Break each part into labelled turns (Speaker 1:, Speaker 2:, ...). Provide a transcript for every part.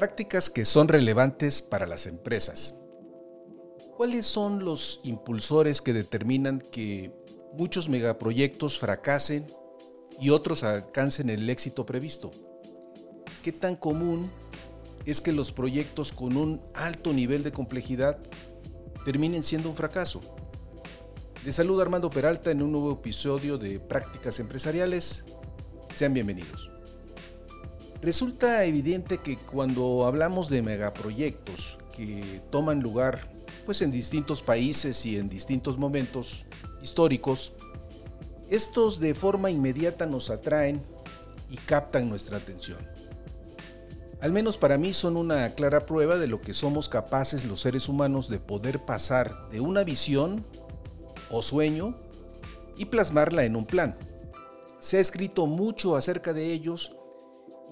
Speaker 1: Prácticas que son relevantes para las empresas. ¿Cuáles son los impulsores que determinan que muchos megaproyectos fracasen y otros alcancen el éxito previsto? ¿Qué tan común es que los proyectos con un alto nivel de complejidad terminen siendo un fracaso? Les saluda Armando Peralta en un nuevo episodio de Prácticas Empresariales. Sean bienvenidos. Resulta evidente que cuando hablamos de megaproyectos que toman lugar pues en distintos países y en distintos momentos históricos, estos de forma inmediata nos atraen y captan nuestra atención. Al menos para mí son una clara prueba de lo que somos capaces los seres humanos de poder pasar de una visión o sueño y plasmarla en un plan. Se ha escrito mucho acerca de ellos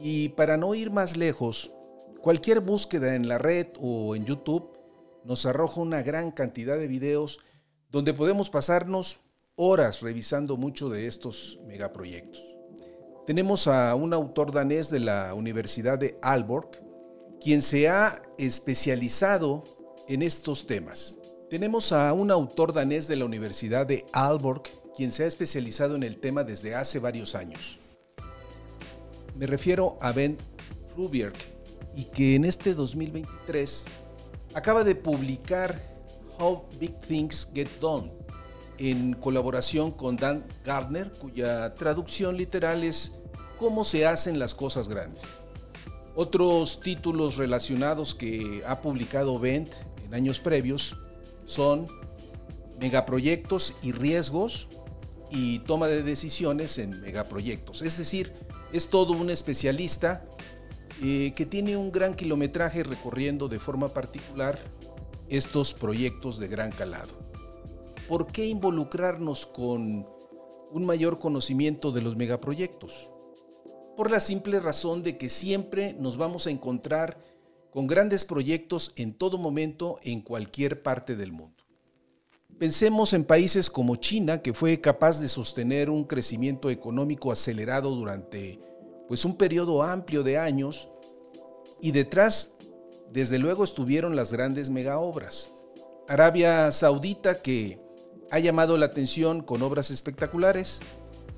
Speaker 1: y para no ir más lejos, cualquier búsqueda en la red o en YouTube nos arroja una gran cantidad de videos donde podemos pasarnos horas revisando mucho de estos megaproyectos. Tenemos a un autor danés de la Universidad de Aalborg, quien se ha especializado en estos temas. Tenemos a un autor danés de la Universidad de Aalborg, quien se ha especializado en el tema desde hace varios años. Me refiero a Ben Flubierk y que en este 2023 acaba de publicar How Big Things Get Done en colaboración con Dan Gardner, cuya traducción literal es Cómo se hacen las cosas grandes. Otros títulos relacionados que ha publicado Bent en años previos son Megaproyectos y riesgos y toma de decisiones en megaproyectos. Es decir, es todo un especialista eh, que tiene un gran kilometraje recorriendo de forma particular estos proyectos de gran calado. ¿Por qué involucrarnos con un mayor conocimiento de los megaproyectos? Por la simple razón de que siempre nos vamos a encontrar con grandes proyectos en todo momento en cualquier parte del mundo. Pensemos en países como China, que fue capaz de sostener un crecimiento económico acelerado durante pues, un periodo amplio de años, y detrás, desde luego, estuvieron las grandes megaobras. Arabia Saudita, que ha llamado la atención con obras espectaculares,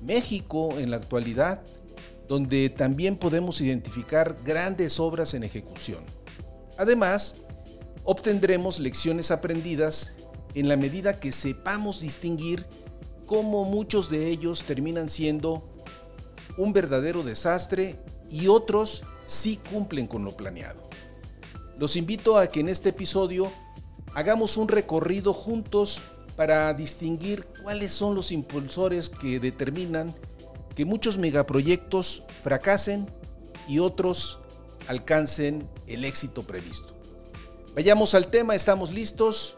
Speaker 1: México en la actualidad, donde también podemos identificar grandes obras en ejecución. Además, obtendremos lecciones aprendidas en la medida que sepamos distinguir cómo muchos de ellos terminan siendo un verdadero desastre y otros sí cumplen con lo planeado. Los invito a que en este episodio hagamos un recorrido juntos para distinguir cuáles son los impulsores que determinan que muchos megaproyectos fracasen y otros alcancen el éxito previsto. Vayamos al tema, estamos listos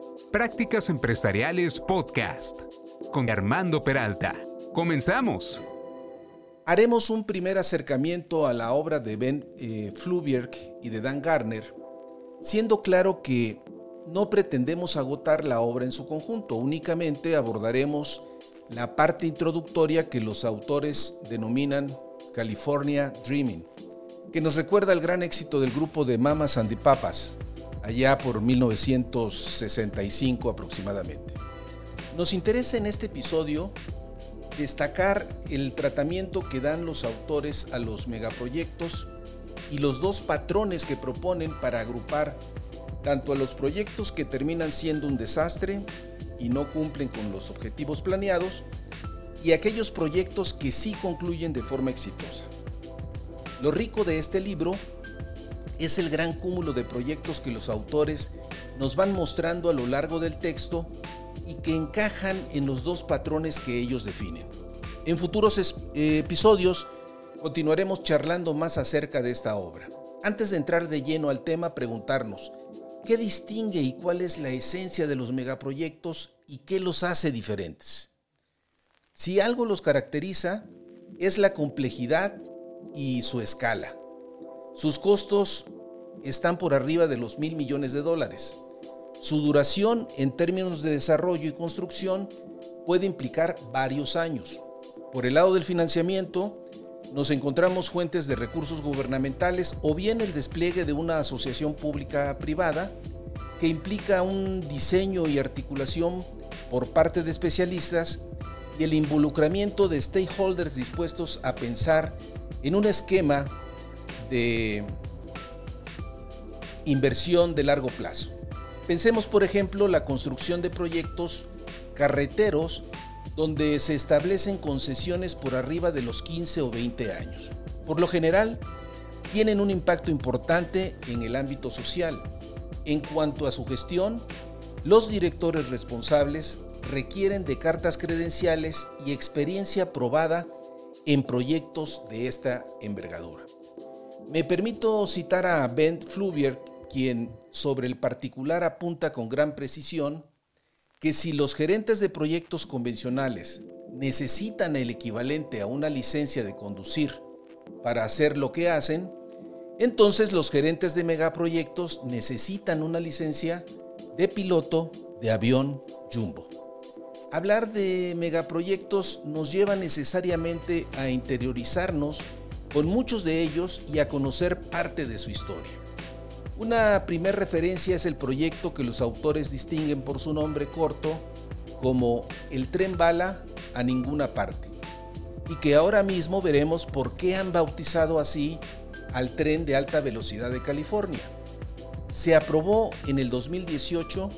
Speaker 2: Prácticas Empresariales Podcast con Armando Peralta. Comenzamos.
Speaker 1: Haremos un primer acercamiento a la obra de Ben eh, y de Dan Garner, siendo claro que no pretendemos agotar la obra en su conjunto, únicamente abordaremos la parte introductoria que los autores denominan California Dreaming, que nos recuerda el gran éxito del grupo de Mamas and the Papas, allá por 1965 aproximadamente. Nos interesa en este episodio destacar el tratamiento que dan los autores a los megaproyectos y los dos patrones que proponen para agrupar tanto a los proyectos que terminan siendo un desastre y no cumplen con los objetivos planeados y aquellos proyectos que sí concluyen de forma exitosa. Lo rico de este libro es el gran cúmulo de proyectos que los autores nos van mostrando a lo largo del texto y que encajan en los dos patrones que ellos definen. En futuros eh, episodios continuaremos charlando más acerca de esta obra. Antes de entrar de lleno al tema, preguntarnos, ¿qué distingue y cuál es la esencia de los megaproyectos y qué los hace diferentes? Si algo los caracteriza, es la complejidad y su escala. Sus costos están por arriba de los mil millones de dólares. Su duración en términos de desarrollo y construcción puede implicar varios años. Por el lado del financiamiento, nos encontramos fuentes de recursos gubernamentales o bien el despliegue de una asociación pública privada que implica un diseño y articulación por parte de especialistas y el involucramiento de stakeholders dispuestos a pensar en un esquema de inversión de largo plazo. Pensemos, por ejemplo, la construcción de proyectos carreteros donde se establecen concesiones por arriba de los 15 o 20 años. Por lo general, tienen un impacto importante en el ámbito social. En cuanto a su gestión, los directores responsables requieren de cartas credenciales y experiencia probada en proyectos de esta envergadura. Me permito citar a Ben Fluvier, quien sobre el particular apunta con gran precisión que si los gerentes de proyectos convencionales necesitan el equivalente a una licencia de conducir para hacer lo que hacen, entonces los gerentes de megaproyectos necesitan una licencia de piloto de avión jumbo. Hablar de megaproyectos nos lleva necesariamente a interiorizarnos con muchos de ellos y a conocer parte de su historia. Una primera referencia es el proyecto que los autores distinguen por su nombre corto como el tren bala a ninguna parte y que ahora mismo veremos por qué han bautizado así al tren de alta velocidad de California. Se aprobó en el 2018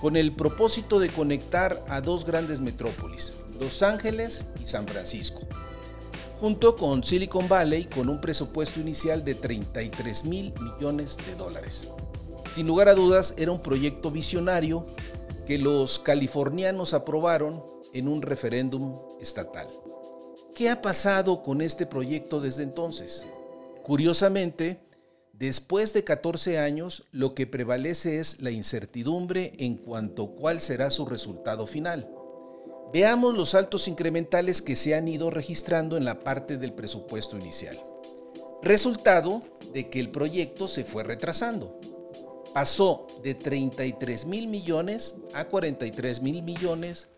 Speaker 1: con el propósito de conectar a dos grandes metrópolis, Los Ángeles y San Francisco junto con Silicon Valley con un presupuesto inicial de 33 mil millones de dólares. Sin lugar a dudas, era un proyecto visionario que los californianos aprobaron en un referéndum estatal. ¿Qué ha pasado con este proyecto desde entonces? Curiosamente, después de 14 años, lo que prevalece es la incertidumbre en cuanto a cuál será su resultado final. Veamos los saltos incrementales que se han ido registrando en la parte del presupuesto inicial. Resultado de que el proyecto se fue retrasando. Pasó de 33 mil millones a 43 mil millones,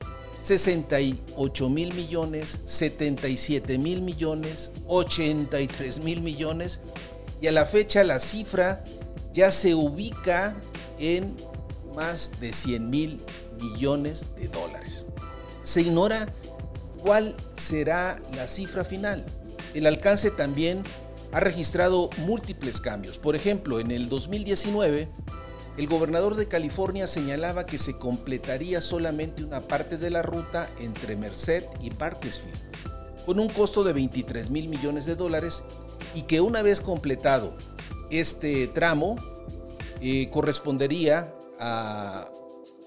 Speaker 1: 68 mil millones, 77 mil millones, 83 mil millones y a la fecha la cifra ya se ubica en más de 100 mil millones de dólares se ignora cuál será la cifra final. El alcance también ha registrado múltiples cambios. Por ejemplo, en el 2019, el gobernador de California señalaba que se completaría solamente una parte de la ruta entre Merced y Parkersfield, con un costo de 23 mil millones de dólares y que una vez completado este tramo, eh, correspondería a,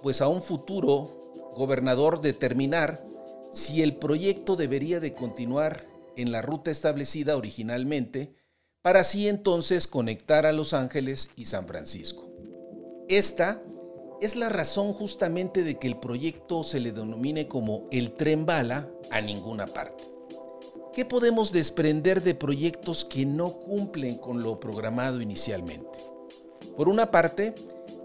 Speaker 1: pues a un futuro gobernador determinar si el proyecto debería de continuar en la ruta establecida originalmente para así entonces conectar a Los Ángeles y San Francisco. Esta es la razón justamente de que el proyecto se le denomine como el tren bala a ninguna parte. ¿Qué podemos desprender de proyectos que no cumplen con lo programado inicialmente? Por una parte,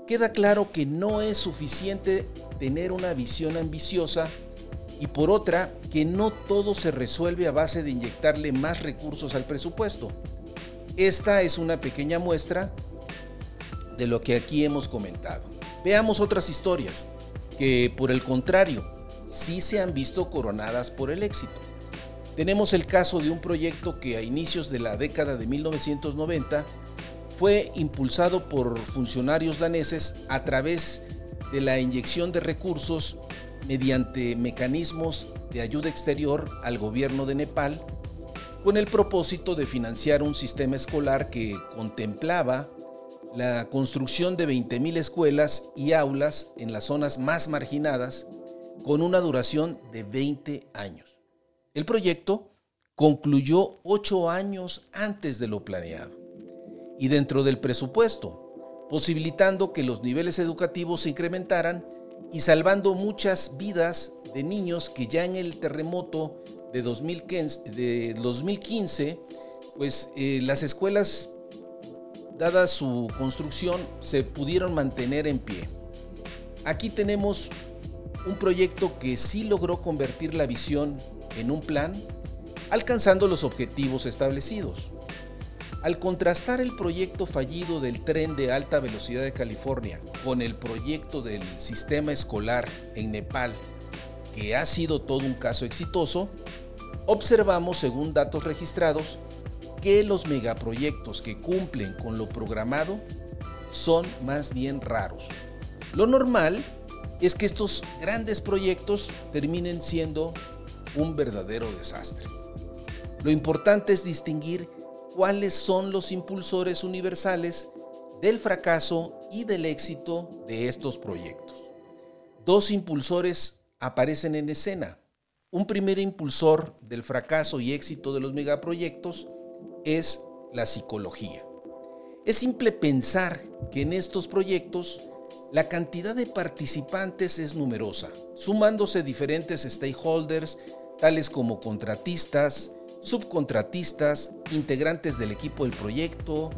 Speaker 1: queda claro que no es suficiente tener una visión ambiciosa y por otra, que no todo se resuelve a base de inyectarle más recursos al presupuesto. Esta es una pequeña muestra de lo que aquí hemos comentado. Veamos otras historias que, por el contrario, sí se han visto coronadas por el éxito. Tenemos el caso de un proyecto que a inicios de la década de 1990 fue impulsado por funcionarios daneses a través de la inyección de recursos mediante mecanismos de ayuda exterior al gobierno de Nepal con el propósito de financiar un sistema escolar que contemplaba la construcción de 20.000 escuelas y aulas en las zonas más marginadas con una duración de 20 años. El proyecto concluyó ocho años antes de lo planeado y dentro del presupuesto, posibilitando que los niveles educativos se incrementaran y salvando muchas vidas de niños que ya en el terremoto de 2015, pues eh, las escuelas, dada su construcción, se pudieron mantener en pie. Aquí tenemos un proyecto que sí logró convertir la visión en un plan, alcanzando los objetivos establecidos. Al contrastar el proyecto fallido del tren de alta velocidad de California con el proyecto del sistema escolar en Nepal, que ha sido todo un caso exitoso, observamos, según datos registrados, que los megaproyectos que cumplen con lo programado son más bien raros. Lo normal es que estos grandes proyectos terminen siendo un verdadero desastre. Lo importante es distinguir cuáles son los impulsores universales del fracaso y del éxito de estos proyectos. Dos impulsores aparecen en escena. Un primer impulsor del fracaso y éxito de los megaproyectos es la psicología. Es simple pensar que en estos proyectos la cantidad de participantes es numerosa, sumándose diferentes stakeholders, tales como contratistas, subcontratistas, integrantes del equipo del proyecto,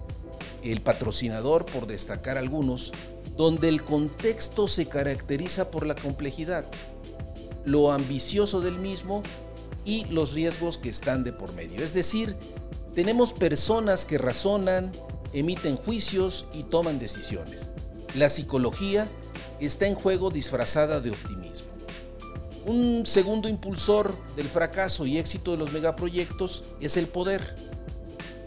Speaker 1: el patrocinador, por destacar algunos, donde el contexto se caracteriza por la complejidad, lo ambicioso del mismo y los riesgos que están de por medio. Es decir, tenemos personas que razonan, emiten juicios y toman decisiones. La psicología está en juego disfrazada de optimismo. Un segundo impulsor del fracaso y éxito de los megaproyectos es el poder.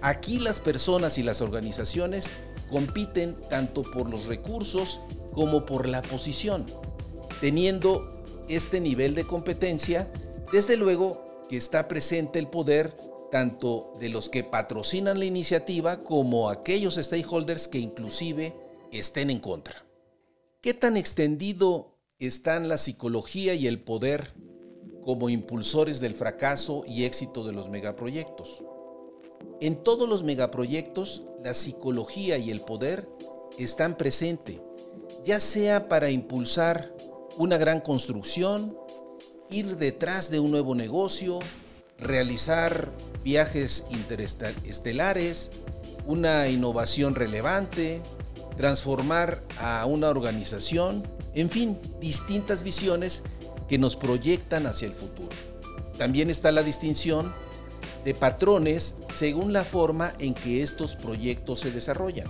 Speaker 1: Aquí las personas y las organizaciones compiten tanto por los recursos como por la posición. Teniendo este nivel de competencia, desde luego que está presente el poder tanto de los que patrocinan la iniciativa como aquellos stakeholders que inclusive estén en contra. ¿Qué tan extendido están la psicología y el poder como impulsores del fracaso y éxito de los megaproyectos? En todos los megaproyectos, la psicología y el poder están presentes, ya sea para impulsar una gran construcción, ir detrás de un nuevo negocio, realizar viajes interestelares, una innovación relevante, transformar a una organización, en fin, distintas visiones que nos proyectan hacia el futuro. También está la distinción de patrones según la forma en que estos proyectos se desarrollan,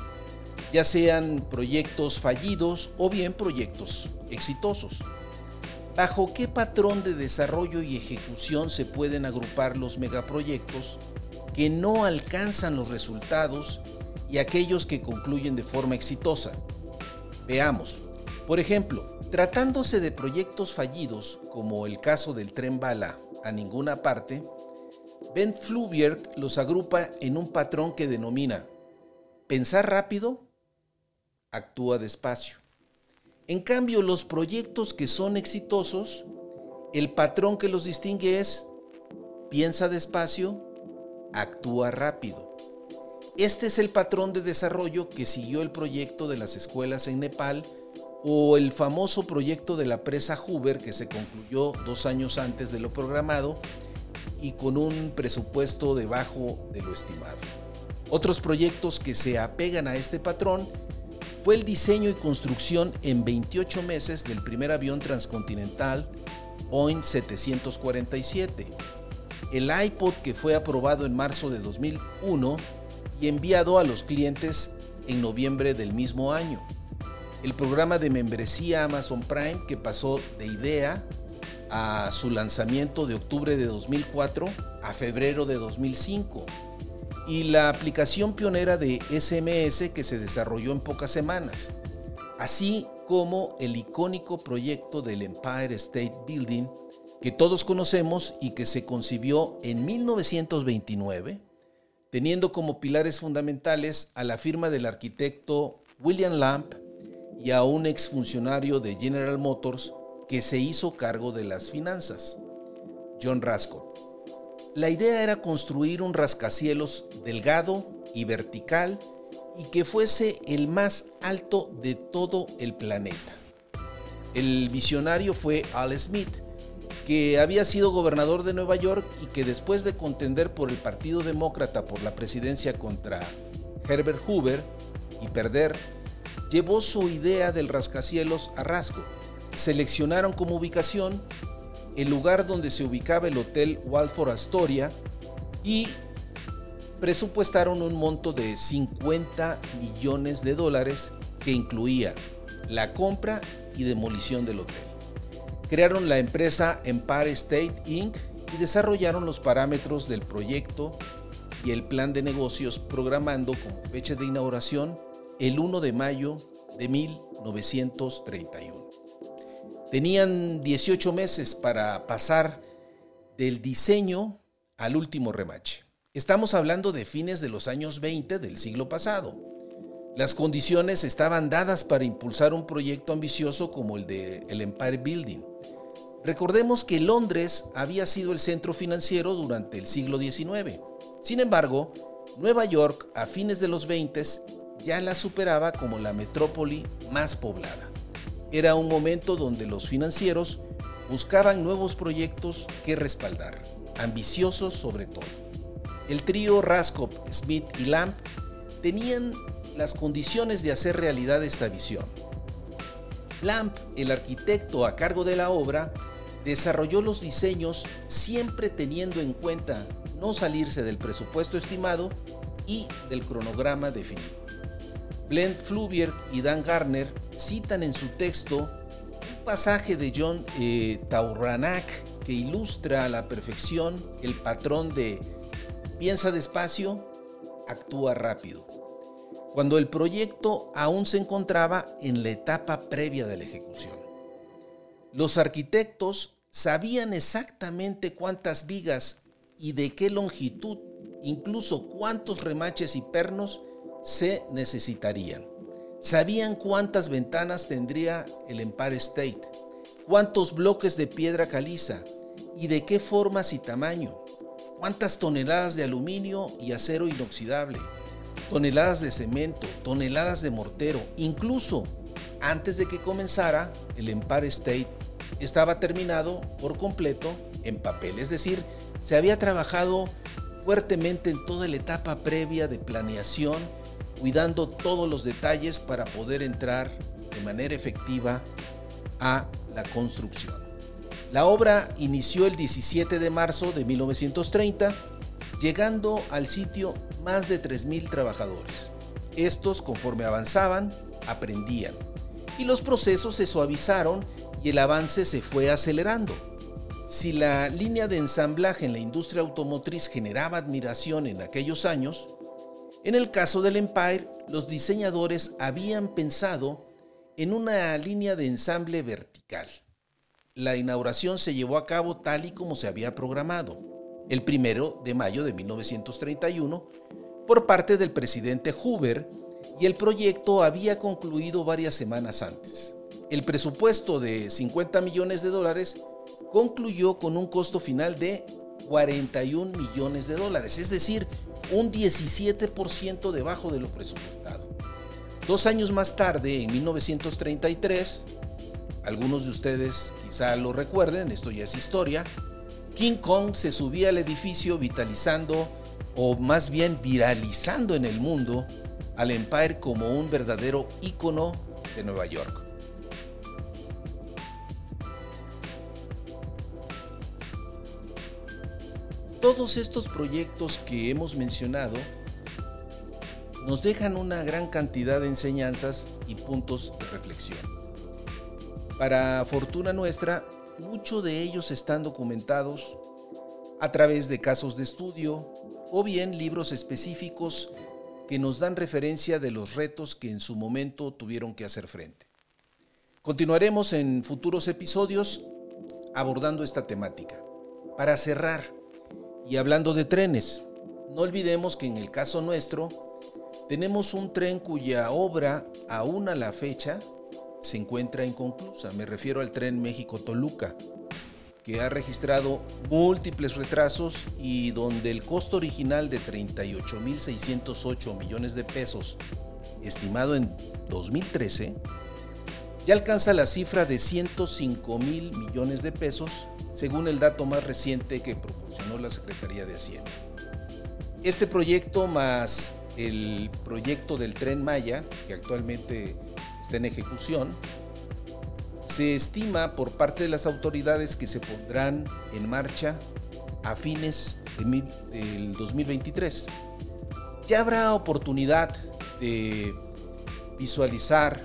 Speaker 1: ya sean proyectos fallidos o bien proyectos exitosos. ¿Bajo qué patrón de desarrollo y ejecución se pueden agrupar los megaproyectos que no alcanzan los resultados y aquellos que concluyen de forma exitosa. Veamos, por ejemplo, tratándose de proyectos fallidos, como el caso del tren bala a ninguna parte, Ben Fluvier los agrupa en un patrón que denomina pensar rápido, actúa despacio. En cambio, los proyectos que son exitosos, el patrón que los distingue es piensa despacio, actúa rápido. Este es el patrón de desarrollo que siguió el proyecto de las escuelas en Nepal o el famoso proyecto de la presa Hoover que se concluyó dos años antes de lo programado y con un presupuesto debajo de lo estimado. Otros proyectos que se apegan a este patrón fue el diseño y construcción en 28 meses del primer avión transcontinental Boeing 747, el iPod que fue aprobado en marzo de 2001 y enviado a los clientes en noviembre del mismo año. El programa de membresía Amazon Prime que pasó de idea a su lanzamiento de octubre de 2004 a febrero de 2005 y la aplicación pionera de SMS que se desarrolló en pocas semanas, así como el icónico proyecto del Empire State Building que todos conocemos y que se concibió en 1929, teniendo como pilares fundamentales a la firma del arquitecto William Lamp y a un exfuncionario de General Motors que se hizo cargo de las finanzas, John Rascott. La idea era construir un rascacielos delgado y vertical y que fuese el más alto de todo el planeta. El visionario fue Al Smith, que había sido gobernador de Nueva York y que después de contender por el Partido Demócrata por la presidencia contra Herbert Hoover y perder, llevó su idea del rascacielos a rasgo. Seleccionaron como ubicación el lugar donde se ubicaba el Hotel Walford Astoria y presupuestaron un monto de 50 millones de dólares que incluía la compra y demolición del hotel. Crearon la empresa Empire State Inc. y desarrollaron los parámetros del proyecto y el plan de negocios programando como fecha de inauguración el 1 de mayo de 1931. Tenían 18 meses para pasar del diseño al último remache. Estamos hablando de fines de los años 20 del siglo pasado. Las condiciones estaban dadas para impulsar un proyecto ambicioso como el de el Empire Building. Recordemos que Londres había sido el centro financiero durante el siglo XIX. Sin embargo, Nueva York a fines de los 20 ya la superaba como la metrópoli más poblada. Era un momento donde los financieros buscaban nuevos proyectos que respaldar, ambiciosos sobre todo. El trío Raskop, Smith y Lamp tenían las condiciones de hacer realidad esta visión. Lamp, el arquitecto a cargo de la obra, desarrolló los diseños siempre teniendo en cuenta no salirse del presupuesto estimado y del cronograma definido. Glenn Fluvier y Dan Garner citan en su texto un pasaje de John eh, Tauranac que ilustra a la perfección el patrón de piensa despacio, actúa rápido cuando el proyecto aún se encontraba en la etapa previa de la ejecución. Los arquitectos sabían exactamente cuántas vigas y de qué longitud, incluso cuántos remaches y pernos se necesitarían. Sabían cuántas ventanas tendría el Empire State, cuántos bloques de piedra caliza y de qué formas y tamaño, cuántas toneladas de aluminio y acero inoxidable, toneladas de cemento, toneladas de mortero, incluso antes de que comenzara, el Empire State estaba terminado por completo en papel, es decir, se había trabajado fuertemente en toda la etapa previa de planeación, cuidando todos los detalles para poder entrar de manera efectiva a la construcción. La obra inició el 17 de marzo de 1930 llegando al sitio más de 3.000 trabajadores. Estos, conforme avanzaban, aprendían y los procesos se suavizaron y el avance se fue acelerando. Si la línea de ensamblaje en la industria automotriz generaba admiración en aquellos años, en el caso del Empire, los diseñadores habían pensado en una línea de ensamble vertical. La inauguración se llevó a cabo tal y como se había programado el primero de mayo de 1931, por parte del presidente Hoover y el proyecto había concluido varias semanas antes. El presupuesto de 50 millones de dólares concluyó con un costo final de 41 millones de dólares, es decir, un 17% debajo de lo presupuestado. Dos años más tarde, en 1933, algunos de ustedes quizá lo recuerden, esto ya es historia, King Kong se subía al edificio vitalizando o más bien viralizando en el mundo al Empire como un verdadero ícono de Nueva York. Todos estos proyectos que hemos mencionado nos dejan una gran cantidad de enseñanzas y puntos de reflexión. Para fortuna nuestra, muchos de ellos están documentados a través de casos de estudio o bien libros específicos que nos dan referencia de los retos que en su momento tuvieron que hacer frente. Continuaremos en futuros episodios abordando esta temática. Para cerrar, y hablando de trenes, no olvidemos que en el caso nuestro tenemos un tren cuya obra aún a la fecha se encuentra inconclusa. Me refiero al tren México-Toluca, que ha registrado múltiples retrasos y donde el costo original de 38.608 millones de pesos, estimado en 2013, ya alcanza la cifra de 105 mil millones de pesos, según el dato más reciente que la Secretaría de Hacienda. Este proyecto más el proyecto del tren Maya, que actualmente está en ejecución, se estima por parte de las autoridades que se pondrán en marcha a fines del 2023. Ya habrá oportunidad de visualizar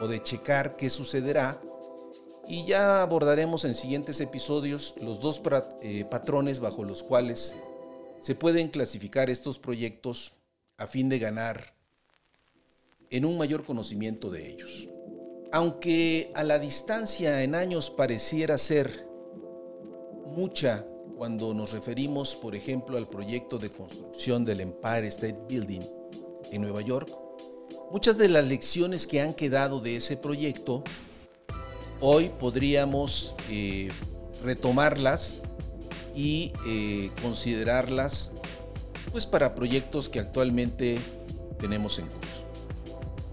Speaker 1: o de checar qué sucederá y ya abordaremos en siguientes episodios los dos eh, patrones bajo los cuales se pueden clasificar estos proyectos a fin de ganar en un mayor conocimiento de ellos. Aunque a la distancia en años pareciera ser mucha cuando nos referimos, por ejemplo, al proyecto de construcción del Empire State Building en Nueva York, muchas de las lecciones que han quedado de ese proyecto, hoy podríamos eh, retomarlas y eh, considerarlas pues para proyectos que actualmente tenemos en curso.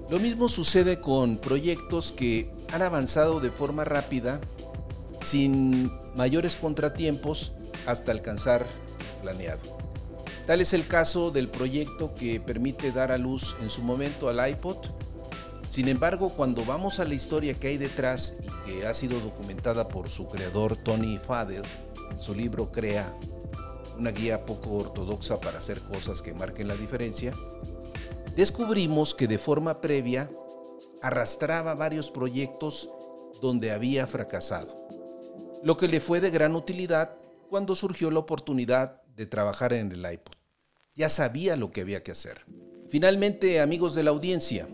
Speaker 1: Lo mismo sucede con proyectos que han avanzado de forma rápida sin mayores contratiempos hasta alcanzar planeado. Tal es el caso del proyecto que permite dar a luz en su momento al iPod. Sin embargo, cuando vamos a la historia que hay detrás y que ha sido documentada por su creador Tony Fadell, su libro Crea, una guía poco ortodoxa para hacer cosas que marquen la diferencia, descubrimos que de forma previa arrastraba varios proyectos donde había fracasado, lo que le fue de gran utilidad cuando surgió la oportunidad de trabajar en el iPod. Ya sabía lo que había que hacer. Finalmente, amigos de la audiencia,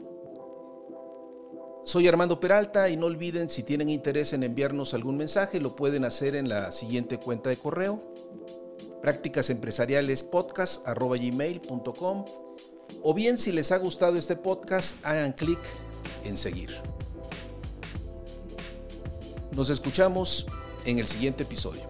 Speaker 1: soy Armando Peralta y no olviden si tienen interés en enviarnos algún mensaje, lo pueden hacer en la siguiente cuenta de correo, prácticasempresarialespodcast.gmail.com o bien si les ha gustado este podcast, hagan clic en seguir. Nos escuchamos en el siguiente episodio.